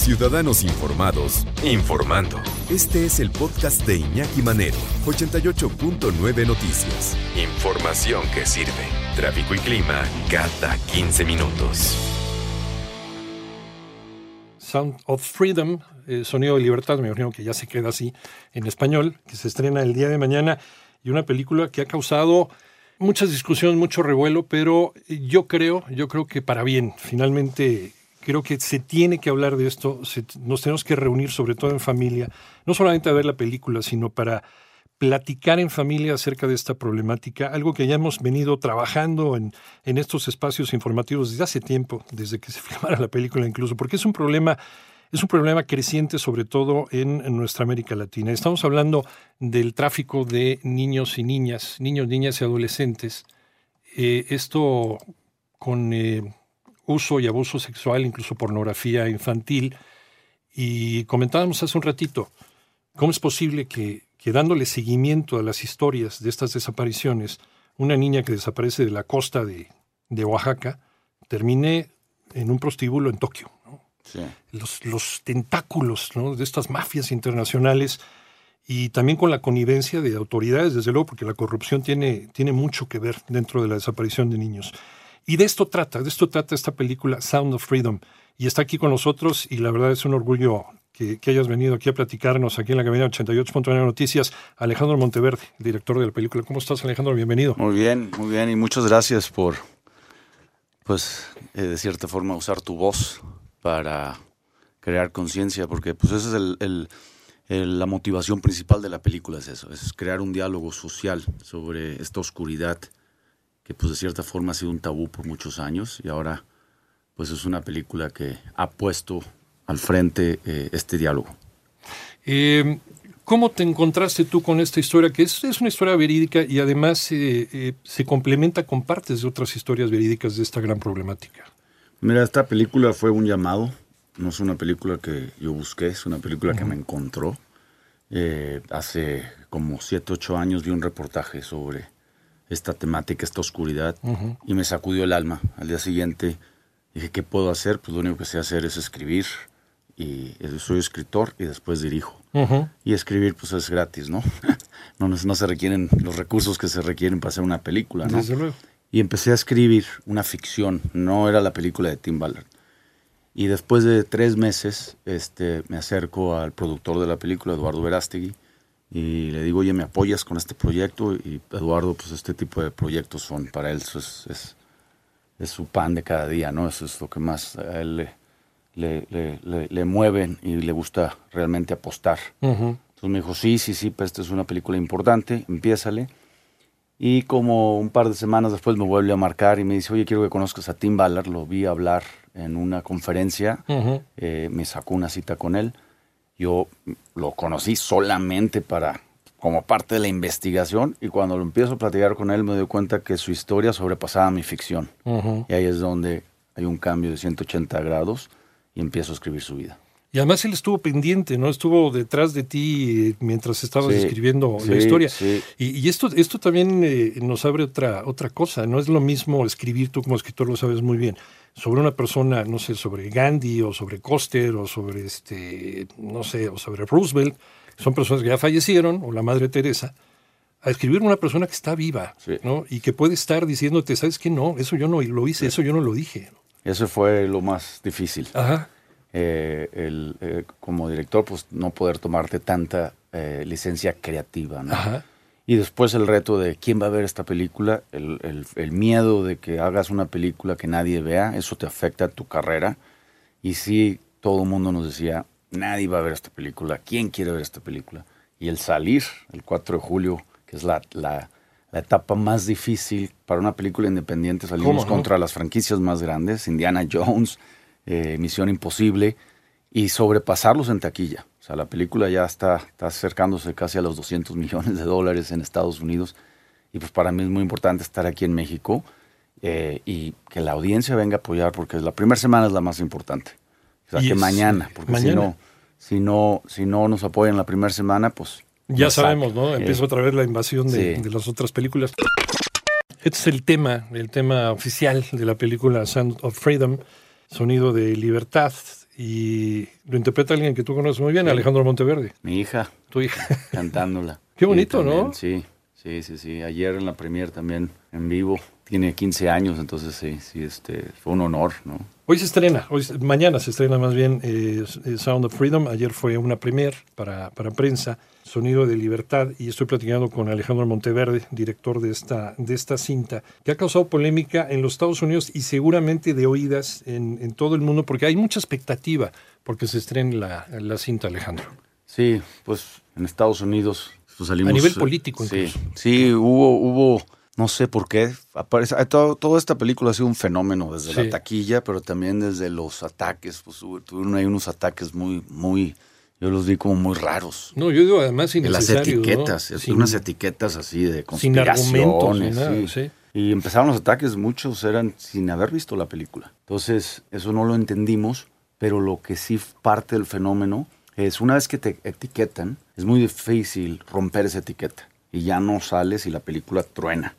Ciudadanos informados, informando. Este es el podcast de Iñaki Manero, 88.9 Noticias. Información que sirve. Tráfico y clima cada 15 minutos. Sound of Freedom, eh, Sonido de Libertad, me imagino que ya se queda así en español, que se estrena el día de mañana, y una película que ha causado muchas discusiones, mucho revuelo, pero yo creo, yo creo que para bien, finalmente creo que se tiene que hablar de esto, nos tenemos que reunir sobre todo en familia, no solamente a ver la película, sino para platicar en familia acerca de esta problemática, algo que ya hemos venido trabajando en, en estos espacios informativos desde hace tiempo, desde que se filmara la película incluso, porque es un problema es un problema creciente sobre todo en, nuestra América Latina. Estamos hablando del tráfico de niños y niñas, niños, niñas y adolescentes. Eh, esto con eh, uso y abuso sexual, incluso pornografía infantil. Y comentábamos hace un ratito, ¿cómo es posible que, que dándole seguimiento a las historias de estas desapariciones, una niña que desaparece de la costa de, de Oaxaca termine en un prostíbulo en Tokio? los, tentáculos de estas mafias internacionales y también con la connivencia de autoridades, desde luego, porque la corrupción tiene, tiene mucho que ver dentro de la desaparición de niños. Y de esto trata, de esto trata esta película Sound of Freedom. Y está aquí con nosotros y la verdad es un orgullo que, hayas venido aquí a platicarnos aquí en la cabina 88.9 Noticias. Alejandro Monteverde, director de la película. ¿Cómo estás, Alejandro? Bienvenido. Muy bien, muy bien. Y muchas gracias por, pues, eh, de cierta forma, usar tu voz para crear conciencia, porque pues esa es el, la motivación principal de la película, es eso, es crear un diálogo social sobre esta oscuridad que pues de cierta forma ha sido un tabú por muchos años y ahora pues es una película que ha puesto al frente eh, este diálogo. Eh, ¿Cómo te encontraste tú con esta historia? Que es, es una historia verídica y además eh, se complementa con partes de otras historias verídicas de esta gran problemática. Mira, esta película fue un llamado, no es una película que yo busqué, es una película que me encontró. Eh, hace como 7, 8 años vi un reportaje sobre esta temática, esta oscuridad, y me sacudió el alma. Al día siguiente dije, ¿qué puedo hacer? Pues lo único que sé hacer es escribir, y soy escritor y después dirijo. Y escribir pues es gratis, ¿no? no, no se requieren los recursos que se requieren para hacer una película, ¿no? Desde luego y empecé a escribir una ficción, no era la película de Tim Ballard. Y después de tres meses este, me acerco al productor de la película, Eduardo Verástegui, y le digo, oye, ¿me apoyas con este proyecto? Y Eduardo, pues este tipo de proyectos son, para él es, es, es, su pan de cada día, ¿no? Eso es lo que más a él le, le, le, mueven y le gusta realmente apostar. Entonces me dijo, sí, sí, sí, pues esta es una película importante, empiézale. Y como un par de semanas después me vuelve a marcar y me dice, oye, quiero que conozcas a Tim Ballard. Lo vi hablar en una conferencia, eh, me sacó una cita con él. Yo lo conocí solamente para como parte de la investigación y cuando lo empiezo a platicar con él me doy cuenta que su historia sobrepasaba mi ficción. Y ahí es donde hay un cambio de 180 grados y empiezo a escribir su vida. Y además él estuvo pendiente, ¿no? Estuvo detrás de ti mientras estabas escribiendo la historia. Y, esto, esto también eh, nos abre otra, otra cosa. No es lo mismo escribir, tú como escritor lo sabes muy bien, sobre una persona, no sé, sobre Gandhi o sobre Coster o sobre, este, no sé, o sobre Roosevelt. Son personas que ya fallecieron, o la Madre Teresa a escribir una persona que está viva, ¿no? Y que puede estar diciéndote, ¿sabes qué? No, eso yo no lo hice, eso yo no lo dije. Eso fue lo más difícil. Ajá. Eh, el, eh, como director, pues no poder tomarte tanta eh, licencia creativa, ¿no? Y después el reto de quién va a ver esta película, el, el, miedo de que hagas una película que nadie vea, eso te afecta a tu carrera. Y sí, todo el mundo nos decía, nadie va a ver esta película, ¿quién quiere ver esta película? Y el salir, el 4 de julio, que es la, la, la etapa más difícil para una película independiente, salimos contra las franquicias más grandes, Indiana Jones, eh, Misión Imposible y sobrepasarlos en taquilla. O sea, la película ya está, está acercándose casi a los 200 millones de dólares en Estados Unidos y pues para mí es muy importante estar aquí en México eh, y que la audiencia venga a apoyar porque la primera semana es la más importante. O sea, Y que es- mañana, porque mañana. si no, si no, si no nos apoyan la primera semana, pues Ya sabemos. ¿no? Eh, Empieza otra vez la invasión de, sí. de las otras películas. Este es el tema, el tema oficial de la película Sound of Freedom, Sonido de Libertad, y lo interpreta alguien que tú conoces muy bien, Alejandro Monteverde, Mi hija tu hija. cantándola. Qué bonito, Sí, también, ¿no? Sí, sí, sí, sí. Ayer en la premier también en vivo. Tiene 15 años, entonces sí, sí, este, fue un honor, ¿no? Hoy se estrena, hoy, mañana se estrena más bien eh, eh, Sound of Freedom. Ayer fue una premier para, para prensa, Sonido de Libertad, y estoy platicando con Alejandro Monteverde, director de esta, de esta cinta, que ha causado polémica en los Estados Unidos y seguramente de oídas en, en todo el mundo, porque hay mucha expectativa porque se estrene la, la cinta, Alejandro. Sí, pues en Estados Unidos pues, salimos. A nivel político, Sí, incluso. sí, hubo, hubo, no sé por qué. Aparece, ah, todo, toda esta película ha sido un fenómeno desde Sí. la taquilla, pero también desde los ataques. Pues hubo- tuvieron ahí unos ataques muy, muy, yo los vi como muy raros. No, yo digo además De las innecesarios. ¿no? etiquetas, Sin- unas etiquetas así de sin argumentos, conspiraciones. sin nada, sí. sí. Y empezaron los ataques, muchos eran sin haber visto la película. Entonces, eso no lo entendimos, pero lo que sí parte del fenómeno es una vez que te etiquetan, es muy difícil romper esa etiqueta. Y ya no sales y la película truena.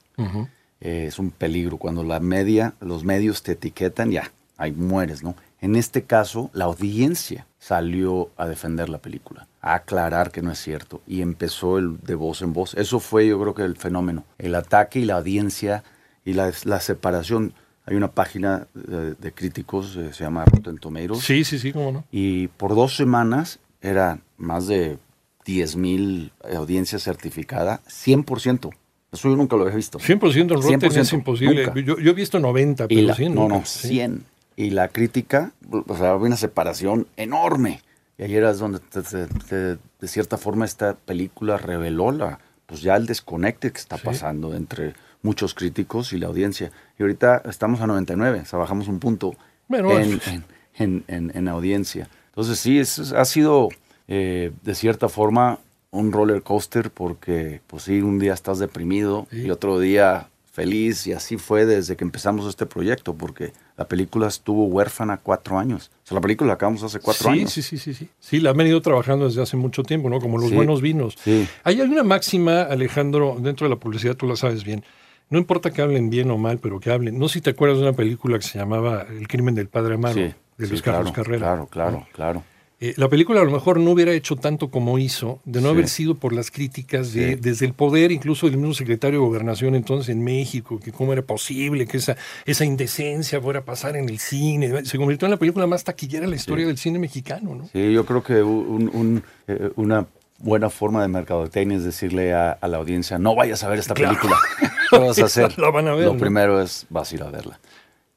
Eh, es un peligro. Cuando la media, los medios te etiquetan, ya, ahí mueres, ¿no? En este caso, la audiencia salió a defender la película, a aclarar que no es cierto, y empezó el de voz en voz. Eso fue, yo creo que el fenómeno, el ataque y la audiencia y la, la separación. Hay una página de, de críticos, eh, se llama Rotten Tomatoes, Sí, sí, sí, cómo no. y por dos semanas era más de 10 mil audiencia certificada, 100%. Eso yo nunca lo había visto. 100% en Rotten es 100%, imposible. Yo, yo he visto 90, pero la, 100 no, nunca. no, Sí. 100. Y la crítica, o sea, había una separación enorme. Y ayer es donde, te- te- te- de cierta forma, esta película reveló la, pues ya el desconecte que está Sí. pasando entre muchos críticos y la audiencia. Y ahorita estamos a 99, o sea, bajamos un punto Bueno, en, es- en, en- en- en audiencia. Entonces, sí, es- ha sido, eh, de cierta forma, un roller coaster porque, pues sí, un día estás deprimido Sí. y otro día feliz y así fue desde que empezamos este proyecto porque la película estuvo huérfana cuatro años. O sea, la película la acabamos hace cuatro sí, años. Sí, sí, sí, sí. Sí, la han venido trabajando desde hace mucho tiempo, ¿no? Como los Sí. buenos vinos. Sí. Hay una máxima, Alejandro, dentro de la publicidad, tú la sabes bien. No importa que hablen bien o mal, pero que hablen. No sé si te acuerdas de una película que se llamaba El crimen del padre Amaro, de Luis Carlos claro, Carrera. Claro, claro, ¿no? claro. Eh, la película a lo mejor no hubiera hecho tanto como hizo, de no Sí. haber sido por las críticas de, Sí. desde el poder, incluso del mismo secretario de Gobernación entonces en México, que cómo era posible que esa, esa indecencia fuera a pasar en el cine. Se convirtió en la película más taquillera en la historia del cine mexicano, ¿no? Sí, yo creo que un- un- eh, una buena forma de mercadotecnia es decirle a, a la audiencia, no vayas a ver esta Claro. película. ¿Qué vas a hacer? La van a ver, Lo ¿no? primero es, vas a ir a verla.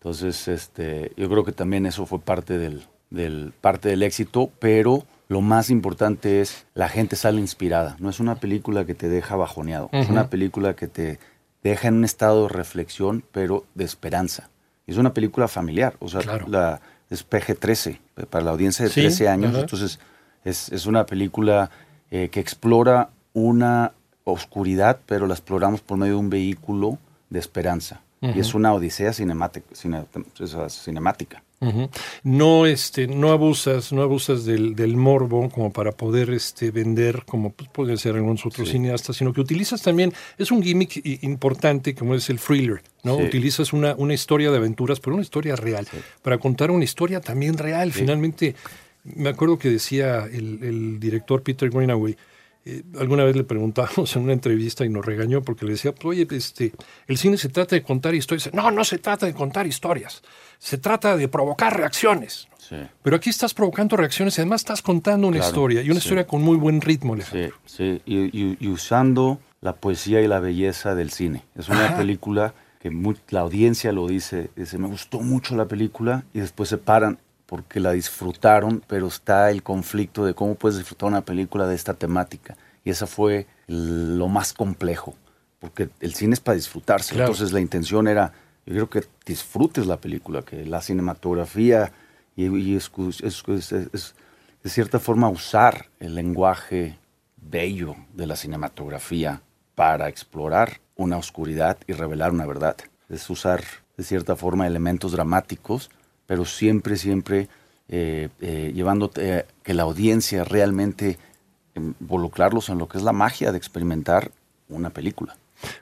Entonces, este, yo creo que también eso fue parte del, del, parte del éxito, pero lo más importante es la gente sale inspirada. No es una película que te deja bajoneado, es una película que te deja en un estado de reflexión, pero de esperanza. Es una película familiar, o sea, Claro. la, es PG-13, para la audiencia de Sí, 13 años, entonces es, es una película eh, que explora una oscuridad, pero la exploramos por medio de un vehículo de esperanza. Y es una odisea cinemática. cine- o sea, cinemática. No, este, no abusas, no abusas del, del morbo como para poder este, vender, como pues, pueden ser algunos otros Sí. cineastas, sino que utilizas también, es un gimmick importante como es el thriller, ¿no? Sí. Utilizas una, una historia de aventuras, pero una historia real, para contar una historia también real. Finalmente, me acuerdo que decía el, el director Peter Greenaway, eh, alguna vez le preguntábamos en una entrevista y nos regañó porque le decía, pues, oye, este, el cine se trata de contar historias. No, no se trata de contar historias, se trata de provocar reacciones. Sí, Pero aquí estás provocando reacciones y además estás contando una Claro, historia y una sí. historia con muy buen ritmo, sí, Alejandro. sí. Y, y- y usando la poesía y la belleza del cine. Es una Ajá. película que mu- la audiencia lo dice, dice, me gustó mucho la película y después se paran porque la disfrutaron, pero está el conflicto de cómo puedes disfrutar una película de esta temática. Y esa fue lo más complejo, porque el cine es para disfrutarse. Claro. Entonces la intención era, yo creo que disfrutes la película, que la cinematografía y, y es, de cierta forma usar el lenguaje bello de la cinematografía para explorar una oscuridad y revelar una verdad. Es usar de cierta forma elementos dramáticos, pero siempre, siempre eh, eh, que la audiencia realmente involucrarlos en lo que es la magia de experimentar una película.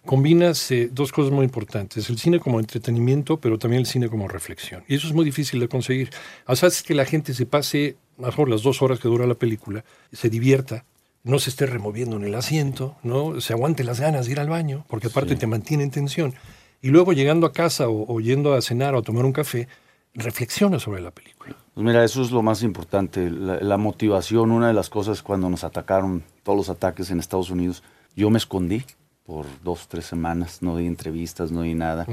Combinas eh, dos cosas muy importantes, el cine como entretenimiento, pero también el cine como reflexión. Y eso es muy difícil de conseguir. O sea, es que la gente se pase, mejor las dos horas que dura la película, se divierta, no se esté removiendo en el asiento, no se aguante las ganas de ir al baño, porque aparte te mantiene en tensión. Y luego llegando a casa o, o yendo a cenar o a tomar un café, reflexiona sobre la película. Pues mira, eso es lo más importante, la, la motivación. Una de las cosas cuando nos atacaron todos los ataques en Estados Unidos, yo me escondí por dos, tres semanas, no di entrevistas, no di nada.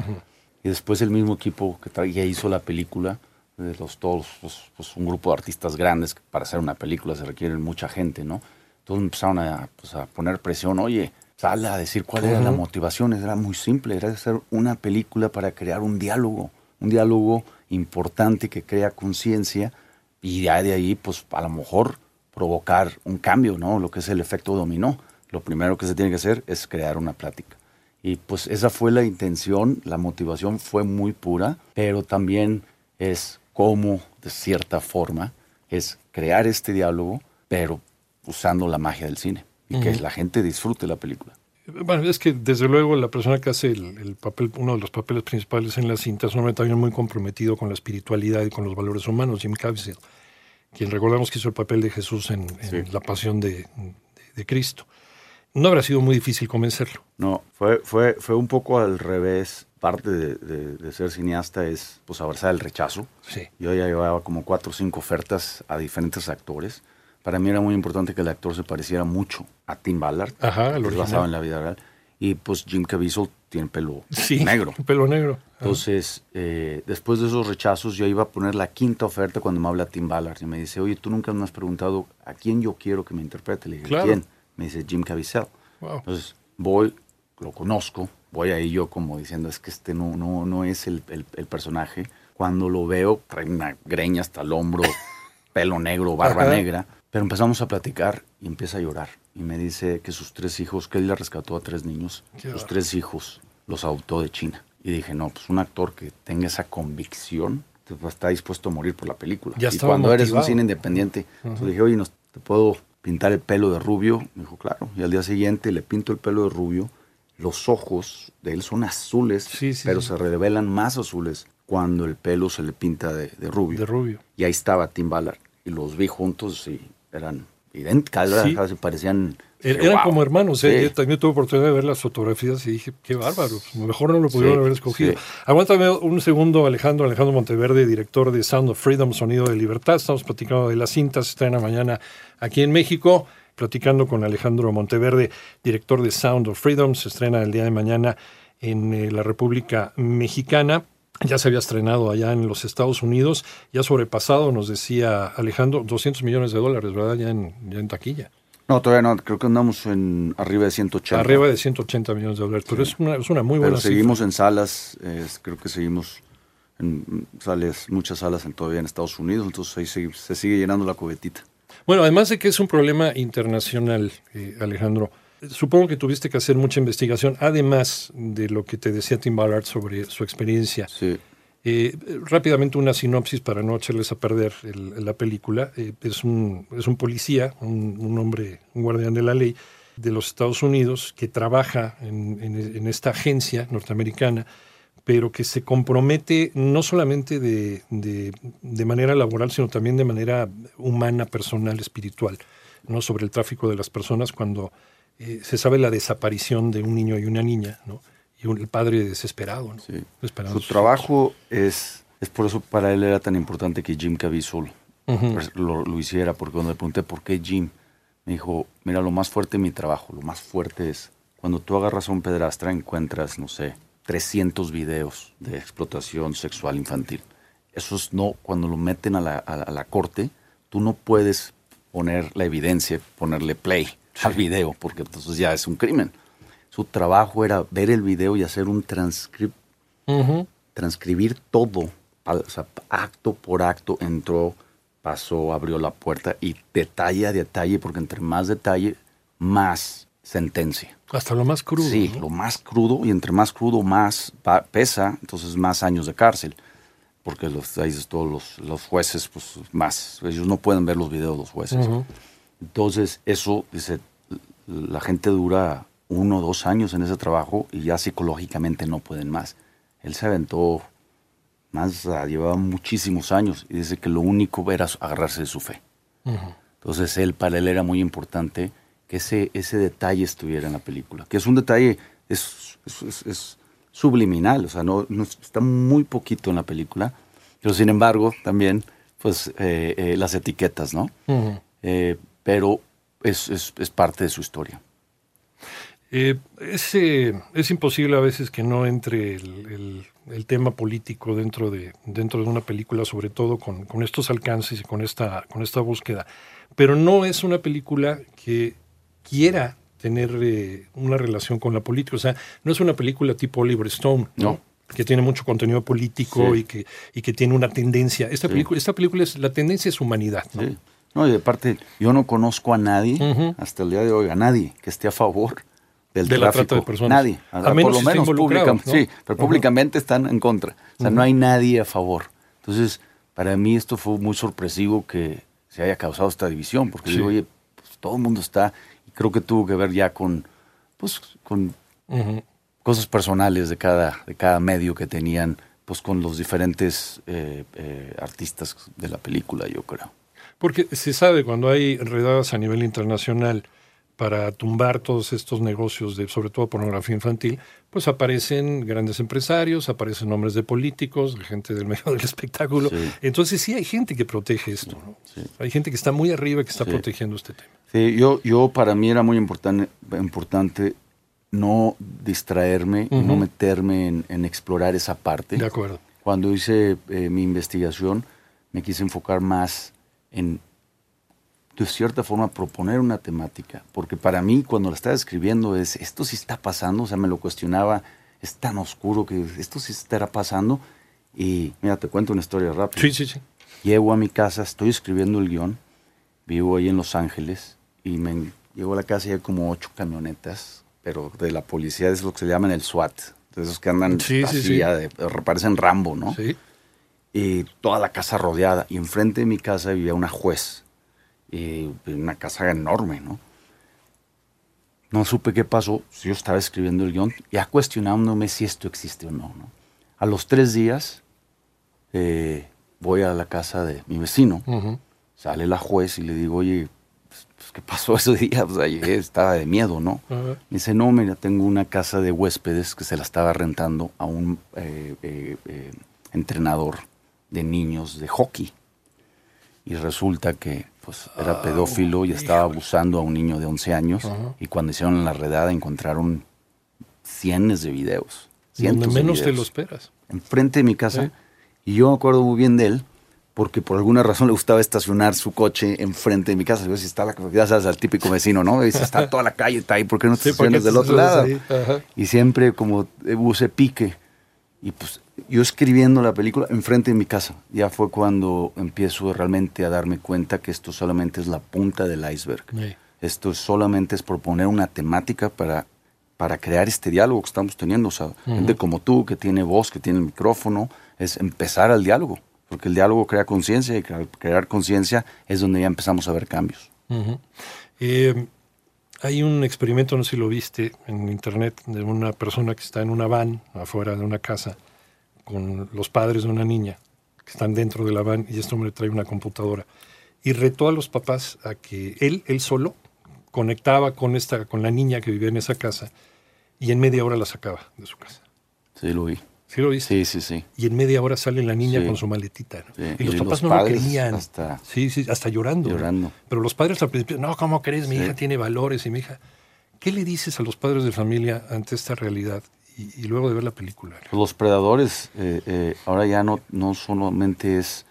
Y después el mismo equipo que tra- ya hizo la película, de los todos, pues, pues, un grupo de artistas grandes, que para hacer una película se requieren mucha gente, ¿no? Todos empezaron a, pues, a poner presión, oye, sal a decir cuál era la motivación, era muy simple, era hacer una película para crear un diálogo, un diálogo importante que crea conciencia y ya de ahí, pues a lo mejor provocar un cambio, ¿no? Lo que es el efecto dominó. Lo primero que se tiene que hacer es crear una plática. Y pues esa fue la intención, la motivación fue muy pura, pero también es cómo, de cierta forma, es crear este diálogo, pero usando la magia del cine y que la gente disfrute la película. Bueno, es que desde luego la persona que hace el, el papel, uno de los papeles principales en la cinta es un hombre también muy comprometido con la espiritualidad y con los valores humanos, Jim Caviezel, quien recordamos que hizo el papel de Jesús en, en La Pasión de, de- de Cristo. No habrá sido muy difícil convencerlo. No, fue, fue, fue un poco al revés. Parte de, de- de ser cineasta es pues abrazar el rechazo. Sí. Yo ya llevaba como cuatro o cinco ofertas a diferentes actores. Para mí era muy importante que el actor se pareciera mucho a Tim Ballard, Ajá, el que basado en la vida real. Y pues Jim Caviezel tiene pelo Sí, negro. Pelo negro. Entonces, eh, después de esos rechazos, yo iba a poner la quinta oferta cuando me habla Tim Ballard y me dice, oye, tú nunca me has preguntado a quién yo quiero que me interprete. Le dije, Claro. ¿quién? Me dice Jim Caviezel. Wow. Entonces, voy, lo conozco, voy ahí yo como diciendo, es que este no, no, no es el, el- el personaje. Cuando lo veo, trae una greña hasta el hombro, pelo negro, barba Ajá. negra. Pero empezamos a platicar y empieza a llorar. Y me dice que sus tres hijos, que él le rescató a tres niños, Qué sus bárbaro. tres hijos los adoptó de China. Y dije, no, pues un actor que tenga esa convicción está dispuesto a morir por la película. Ya y cuando eres un cine independiente, entonces dije, oye, ¿nos- ¿te puedo pintar el pelo de rubio? Me dijo, claro. Y al día siguiente le pinto el pelo de rubio. Los ojos de él son azules, Sí, sí, pero sí. se revelan más azules cuando el pelo se le pinta de, de rubio. De rubio. Y ahí estaba Tim Ballard. Y los vi juntos y eran idénticas. Sí. Parecían... Er- dije, Eran "Wow". como hermanos. ¿eh? Sí. Yo también tuve oportunidad de ver las fotografías y dije, qué bárbaro. Mejor no lo pudieron Sí, haber escogido. Aguántame un segundo, Alejandro. Alejandro Monteverde, director de Sound of Freedom, Sonido de Libertad. Estamos platicando de las cintas. Se estrena mañana aquí en México. Platicando con Alejandro Monteverde, director de Sound of Freedom. Se estrena el día de mañana en eh, la República Mexicana. Ya se había estrenado allá en los Estados Unidos. Ya sobrepasado, nos decía Alejandro, 200 millones de dólares, ¿verdad? Ya en, ya en taquilla. No, todavía no. Creo que andamos en arriba de 180. Arriba de 180 millones de dólares. Pero es, una, es una muy Pero buena seguimos cifra. en salas. creo que seguimos en sales, muchas salas en, todavía en Estados Unidos. Entonces ahí se, se sigue llenando la cubetita. Bueno, además de que es un problema internacional, eh, Alejandro, supongo que tuviste que hacer mucha investigación, además de lo que te decía Tim Ballard sobre su experiencia. Sí. Eh, rápidamente una sinopsis para no echarles a perder el- la película. Eh, es, un, es un policía, un, un hombre, un guardián de la ley de los Estados Unidos que trabaja en, en- en esta agencia norteamericana, pero que se compromete no solamente de, de- de manera laboral, sino también de manera humana, personal, espiritual, ¿no? sobre el tráfico de las personas cuando eh, se sabe la desaparición de un niño y una niña, ¿no? y un- el padre desesperado. ¿no? Sí. Su trabajo es, es por eso para él era tan importante que Jim Caviezel pues, lo, lo hiciera, porque cuando le pregunté por qué Jim, me dijo, mira, lo más fuerte de mi trabajo, lo más fuerte es cuando tú agarras a un pedrastra encuentras, no sé, 300 videos de explotación sexual infantil. Eso es no, cuando lo meten a la, a la- a la corte, tú no puedes poner la evidencia, ponerle play al video, porque entonces ya es un crimen. Su trabajo era ver el video y hacer un transcript transcribir todo al- o sea, acto por acto entró, pasó, abrió la puerta y detalle a detalle, porque entre más detalle, más sentencia. Hasta lo más crudo. Sí, ¿no? lo más crudo y entre más crudo más pesa, entonces más años de cárcel. Porque los, ahí todos los, los jueces, pues más, ellos no pueden ver los videos los jueces. Ujú. Entonces, eso, dice, la gente dura uno o dos años en ese trabajo y ya psicológicamente no pueden más. Él se aventó más, llevaba muchísimos años y dice que lo único era agarrarse de su fe. Entonces, él, para él era muy importante que ese, ese detalle estuviera en la película, que es un detalle, es, es, es- es subliminal, o sea, no, no- está muy poquito en la película, pero sin embargo, también, pues, eh, eh, las etiquetas, ¿no? Eh, pero es, es- es parte de su historia. Es, es imposible a veces que no entre el, el- el tema político dentro de, dentro de una película, sobre todo con, con estos alcances y con esta, con esta búsqueda. Pero no es una película que quiera tener eh, una relación con la política. O sea, no es una película tipo Oliver Stone, ¿no? No. que tiene mucho contenido político Sí. y, que, y que tiene una tendencia. Esta, Sí. película, esta película es, la tendencia es humanidad. ¿no? ¿sí? No, y aparte, yo no conozco a nadie, hasta el día de hoy, a nadie que esté a favor del De la tráfico. trata de personas. Nadie. A por menos lo si está menos públicamente. ¿no? Sí, pero públicamente están en contra. O sea, no hay nadie a favor. Entonces, para mí esto fue muy sorpresivo que se haya causado esta división, porque Sí. digo, oye, pues, todo el mundo está, creo que tuvo que ver ya con, pues, con cosas personales de cada, de cada medio que tenían, pues con los diferentes eh, eh, artistas de la película, yo creo. Porque se sabe cuando hay redadas a nivel internacional para tumbar todos estos negocios de sobre todo pornografía infantil, pues aparecen grandes empresarios, aparecen nombres de políticos, gente del medio del espectáculo. Sí. Entonces sí hay gente que protege esto, ¿no? Sí. Hay gente que está muy arriba que está Sí. protegiendo este tema. Sí, yo, yo para mí era muy importante, importante no distraerme, y no meterme en, en explorar esa parte. De acuerdo. Cuando hice eh, mi investigación, me quise enfocar más en, de cierta forma, proponer una temática. Porque para mí, cuando la estaba escribiendo, es, esto sí está pasando, o sea, me lo cuestionaba, es tan oscuro que esto sí estará pasando. Y mira, te cuento una historia rápida. Sí, sí, sí. Llego a mi casa, estoy escribiendo el guion, vivo ahí en Los Ángeles y me llego a la casa y hay como ocho camionetas, pero de la policía es lo que se llaman el SWAT, de esos que andan Sí, sí, así, sí. ya de- parecen Rambo, ¿no? Sí. Y toda la casa rodeada y enfrente de mi casa vivía una juez y una casa enorme, ¿no? No supe qué pasó, yo estaba escribiendo el guion, ya cuestionándome si esto existe o no, ¿no? A los tres días eh, voy a la casa de mi vecino, Ujú. sale la juez y le digo, oye, pues, pues, ¿qué pasó ese día? O sea, llegué, estaba de miedo, ¿no? Ajá. Me dice, no, mira, tengo una casa de huéspedes que se la estaba rentando a un eh, eh, eh, entrenador de niños de hockey. Y resulta que pues, era pedófilo y estaba abusando a un niño de 11 años. Ajá. Y cuando hicieron la redada encontraron cientos de videos. Donde Cientos de menos te videos lo esperas. enfrente de mi casa. Sí. Y yo me acuerdo muy bien de él, porque por alguna razón le gustaba estacionar su coche enfrente de mi casa. Yo si está la, ya sabes, al típico vecino, ¿no? Dice, está toda la calle, está ahí, ¿por qué no te Sí, ¿por qué estacionas te del otro lado? Y siempre como eh, hubo ese pique. Y pues yo escribiendo la película enfrente de mi casa. Ya fue cuando empiezo realmente a darme cuenta que esto solamente es la punta del iceberg. Sí. Esto solamente es proponer una temática para, para crear este diálogo que estamos teniendo. O sea, gente como tú, que tiene voz, que tiene el micrófono, es empezar al diálogo. Porque el diálogo crea conciencia y al crear conciencia es donde ya empezamos a ver cambios. Eh, hay un experimento, no sé si lo viste en internet, de una persona que está en una van afuera de una casa con los padres de una niña que están dentro de la van y este hombre trae una computadora y retó a los papás a que él, él solo, conectaba con esta, con la niña que vivía en esa casa y en media hora la sacaba de su casa. Sí, lo vi. ¿Sí lo viste? Sí, sí, sí. Y en media hora sale la niña Sí. con su maletita. ¿no? Sí. Y los Y papás los no lo creían. hasta- sí, sí, hasta llorando. ¿no? Llorando. Pero los padres al principio, no, ¿cómo crees? Mi hija tiene valores y mi hija. ¿Qué le dices a los padres de familia ante esta realidad y, y luego de ver la película? Pues Los predadores eh, eh, ahora ya no, no solamente es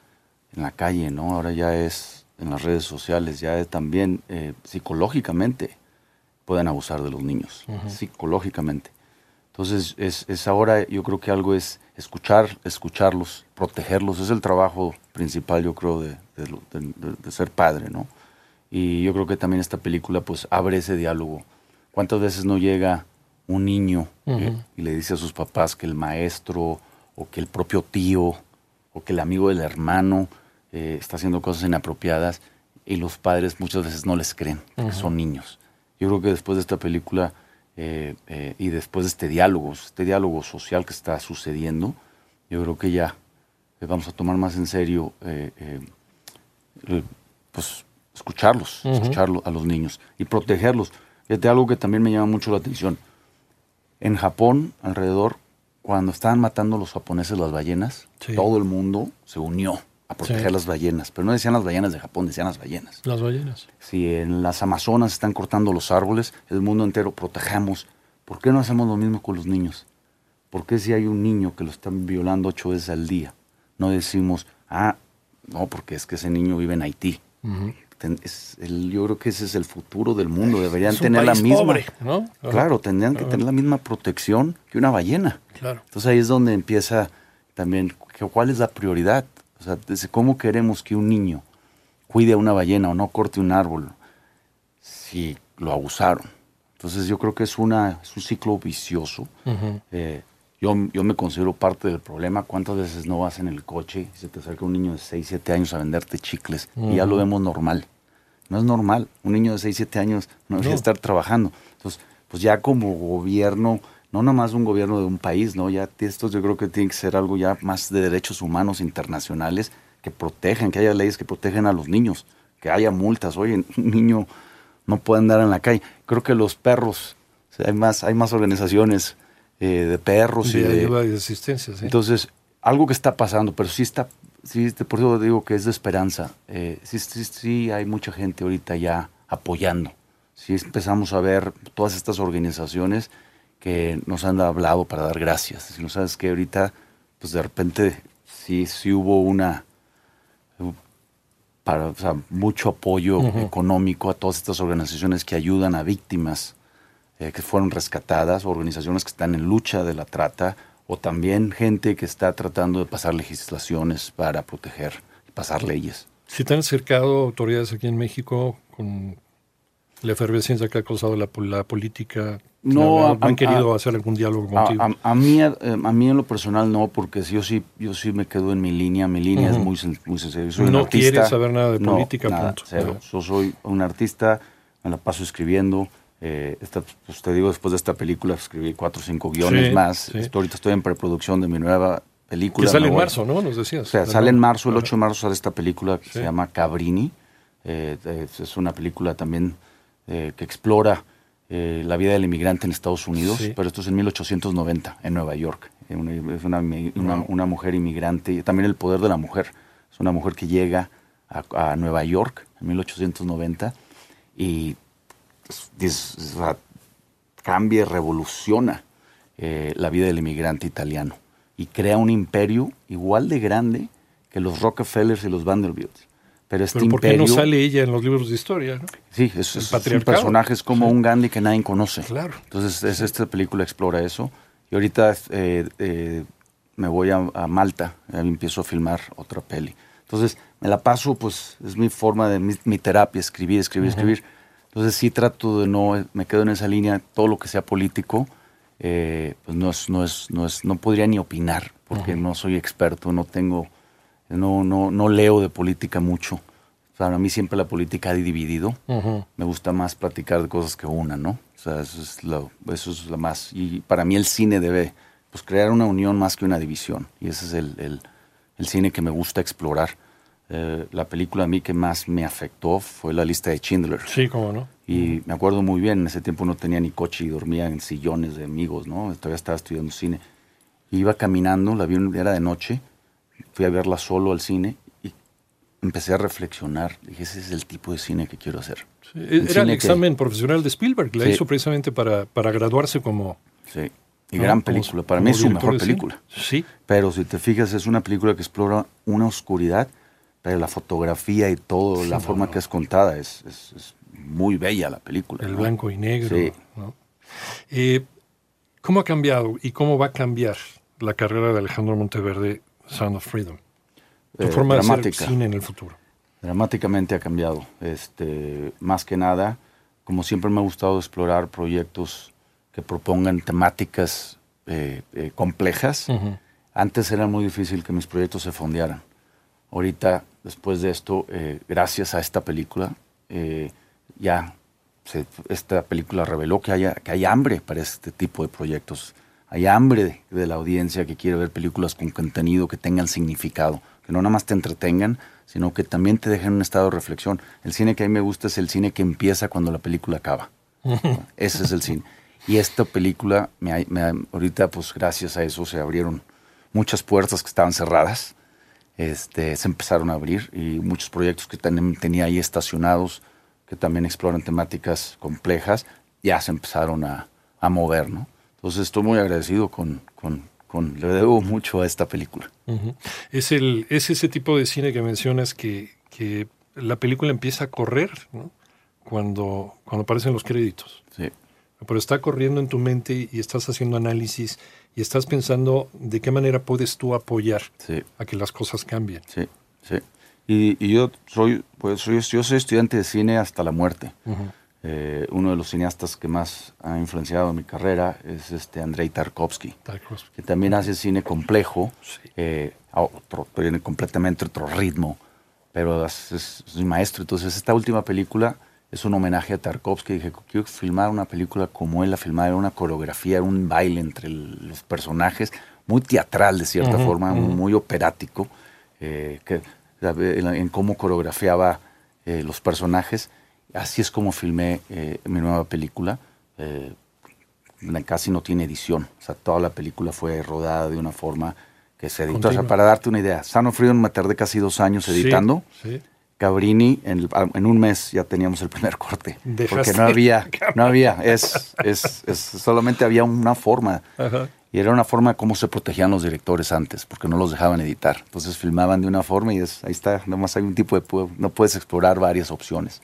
en la calle, ¿no? Ahora ya es en las redes sociales, ya es también eh, psicológicamente pueden abusar de los niños, psicológicamente. Entonces, es, es ahora, yo creo que algo es escuchar, escucharlos, protegerlos. Es el trabajo principal, yo creo, de, de- de- de ser padre, ¿no? Y yo creo que también esta película, pues, abre ese diálogo. ¿Cuántas veces no llega un niño eh, y le dice a sus papás que el maestro o que el propio tío o que el amigo del hermano eh, está haciendo cosas inapropiadas y los padres muchas veces no les creen, porque son niños. Yo creo que después de esta película eh, eh, y después de este diálogo, este diálogo social que está sucediendo, yo creo que ya vamos a tomar más en serio, pues, escucharlos, escucharlo a los niños y protegerlos. Fíjate, algo que también me llama mucho la atención. En Japón, alrededor, cuando estaban matando los japoneses las ballenas, Sí. todo el mundo se unió a proteger Sí. las ballenas. Pero no decían las ballenas de Japón, decían las ballenas. Las ballenas. Si en las Amazonas están cortando los árboles, el mundo entero protejamos. ¿Por qué no hacemos lo mismo con los niños? ¿Por qué si hay un niño que lo están violando ocho veces al día? No decimos, ah, no, porque es que ese niño vive en Haití. Es el- yo creo que ese es el futuro del mundo. Deberían Es un tener la país misma. pobre, ¿no? Claro, tendrían que tener la misma protección que una ballena. Claro. Entonces ahí es donde empieza también cuál es la prioridad. O sea, cómo queremos que un niño cuide a una ballena o no corte un árbol si lo abusaron. Entonces yo creo que es, una, es un ciclo vicioso. Eh, yo, yo me considero parte del problema. ¿Cuántas veces no vas en el coche y se te acerca un niño de 6, 7 años a venderte chicles y ya lo vemos normal? No es normal. Un niño de 6, 7 años no debería No. estar trabajando. Entonces, pues ya como gobierno, no nada más un gobierno de un país, ¿no? Ya esto yo creo que tiene que ser algo ya más de derechos humanos internacionales que protejan, que haya leyes que protegen a los niños, que haya multas. Oye, un niño no puede andar en la calle. Creo que los perros, o sea, hay más, hay más organizaciones eh, de perros y de de, ayuda y de asistencia, sí. entonces, algo que está pasando, pero sí está, sí, te- por eso digo que es de esperanza. Eh, sí, sí, sí hay mucha gente ahorita ya apoyando. Sí empezamos a ver todas estas organizaciones que nos han hablado para dar gracias. Si no sabes que ahorita, pues de repente sí, sí hubo una, para, o sea, mucho apoyo económico a todas estas organizaciones que ayudan a víctimas eh, que fueron rescatadas, organizaciones que están en lucha de la trata, o también gente que está tratando de pasar legislaciones para proteger y pasar leyes. Si te han acercado autoridades aquí en México con la efervescencia que ha causado la, la política, No, ¿han, han a- querido a- hacer algún diálogo contigo? a- mí, eh, a mí en lo personal no, porque yo sí, yo sí me quedo en mi línea. Mi línea es Ujú. muy, sen- muy sencilla. Soy No quieres saber nada de No, política, nada, punto. cero. Yo soy un artista, me la paso escribiendo. Eh, esta- pues te digo, después de esta película escribí cuatro o cinco guiones Sí, más. sí. Estoy- ahorita estoy en preproducción de mi nueva película. que sale en marzo, ¿no? Nos decías. O sea, ¿verdad? sale en marzo, el Ajá. 8 de marzo sale esta película que Sí. se llama Cabrini. Eh, es, una película también eh, que explora eh, la vida del inmigrante en Estados Unidos, pero esto es en 1890, en Nueva York. Una- es una, mi- una- una mujer inmigrante, y también el poder de la mujer. Es una mujer que llega a, a Nueva York en 1890 y o sea, cambia revoluciona eh, la vida del inmigrante italiano y crea un imperio igual de grande que los Rockefellers y los Vanderbilts. Pero este Pero ¿por qué imperio, no sale ella en los libros de historia? no? sí, es, es- es un personaje, es como Sí. un Gandhi que nadie conoce. Claro. Entonces es- esta película explora eso y ahorita eh, eh, me voy a, a Malta, y empiezo a filmar otra peli. Entonces me la paso, pues es mi forma de mi, mi terapia, escribir, escribir, escribir. Entonces sí trato de no, me quedo en esa línea, todo lo que sea político, eh, pues no es, no es, no es, no podría ni opinar, porque no soy experto, no tengo, no, no, no leo de política mucho. Para mí siempre la política ha dividido. Me gusta más platicar de cosas que una, ¿no? O sea, eso es lo, eso es lo más. Y para mí el cine debe pues, crear una unión más que una división. Y ese es el, el- el cine que me gusta explorar. Eh, la película a mí que más me afectó fue La lista de Schindler. Sí, cómo no. Y me acuerdo muy bien, en ese tiempo no tenía ni coche y dormía en sillones de amigos, ¿no? Todavía estaba estudiando cine. Iba caminando, la vi, era de noche, fui a verla solo al cine y empecé a reflexionar. Dije, ese es el tipo de cine que quiero hacer. Sí, Era el cine que- examen profesional de Spielberg, la Sí. hizo precisamente para, para graduarse como... Sí. Y ¿no? gran como- película. Para como mí es su mejor película. Sí, Pero si te fijas, es una película que explora una oscuridad, pero la fotografía y todo, la forma que es contada, es, es- es muy bella la película. el ¿no? blanco y negro. Sí. ¿no? Eh, ¿Cómo ha cambiado y cómo va a cambiar la carrera de Alejandro Monteverde, Sound of Freedom? Tu Eh, forma de dramática. hacer cine en el futuro. Dramáticamente ha cambiado. Este, más que nada, como siempre me ha gustado explorar proyectos que propongan temáticas eh, eh, complejas. Antes era muy difícil que mis proyectos se fondearan. Ahorita, después de esto, eh, gracias a esta película, eh, ya se- esta película reveló que, haya, que hay hambre para este tipo de proyectos. Hay hambre de, de la audiencia que quiere ver películas con contenido que tengan significado, que no nada más te entretengan, sino que también te dejen en un estado de reflexión. El cine que a mí me gusta es el cine que empieza cuando la película acaba. Ese es el cine. Y esta película, me, me ahorita, pues gracias a eso se abrieron muchas puertas que estaban cerradas. Este, se empezaron a abrir y muchos proyectos que también tenía ahí estacionados, que también exploran temáticas complejas, ya se empezaron a, a mover, ¿no? Entonces estoy muy agradecido con, con, con- le debo mucho a esta película. Ujú. es, el, es ese tipo de cine que mencionas que, que la película empieza a correr ¿no? cuando, cuando aparecen los créditos. Sí, Pero está corriendo en tu mente y estás haciendo análisis y estás pensando de qué manera puedes tú apoyar sí. a que las cosas cambien. Sí, sí. Y, y yo soy, pues soy, yo soy estudiante de cine hasta la muerte. Eh, uno de los cineastas que más ha influenciado mi carrera es este Andrei Tarkovsky, Tarkovsky. que también hace cine complejo, Sí. eh, otro, tiene completamente otro ritmo, pero es, es- es mi maestro. Entonces esta última película es un homenaje a Tarkovsky. Dije, quiero filmar una película como él la filmaba, era una coreografía, era un baile entre el- los personajes, muy teatral de cierta forma, muy operático, eh, que, en, en cómo coreografiaba eh, los personajes. Así es como filmé eh, mi nueva película. Casi no tiene edición. O sea, toda la película fue rodada de una forma que se editó. O sea, para darte una idea, of Freedom me tardé casi dos años Sí, editando. sí. Cabrini, en, el- en un mes ya teníamos el primer corte. Porque no había, no había, es, es, es- solamente había una forma. Ajá. Y era una forma de cómo se protegían los directores antes, porque no los dejaban editar. Entonces filmaban de una forma y es, ahí está, nomás hay un tipo de... No puedes explorar varias opciones.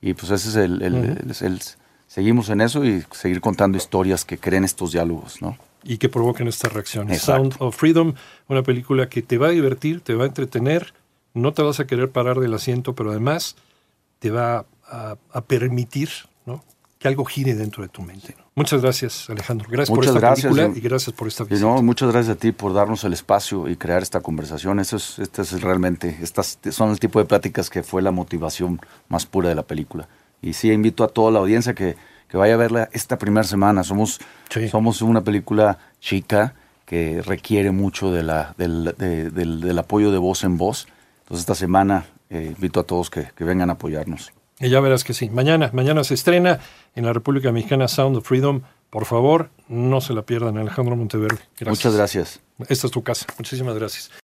Y pues ese es el... el- el- el- seguimos en eso y seguir contando historias que creen estos diálogos, ¿no? Y que provoquen esta reacción. Exacto. Sound of Freedom, una película que te va a divertir, te va a entretener, no te vas a querer parar del asiento, pero además te va a, a permitir ¿no? que algo gire dentro de tu mente. ¿no? Muchas gracias, Alejandro. Gracias Muchas por esta gracias, película y- gracias por esta visita. no, muchas gracias a ti por darnos el espacio y crear esta conversación. Eso es, este es realmente, estas son el tipo de pláticas que fue la motivación más pura de la película. Y sí, invito a toda la audiencia que, que vaya a verla esta primera semana. Somos, Sí. somos una película chica que requiere mucho de la, del, de- del- del apoyo de voz en voz. Entonces esta semana eh, invito a todos que, que vengan a apoyarnos. Y ya verás que sí. Mañana, mañana se estrena en la República Mexicana Sound of Freedom. Por favor, no se la pierdan. Alejandro Monteverde. Gracias. Muchas gracias. Esta es tu casa. Muchísimas gracias.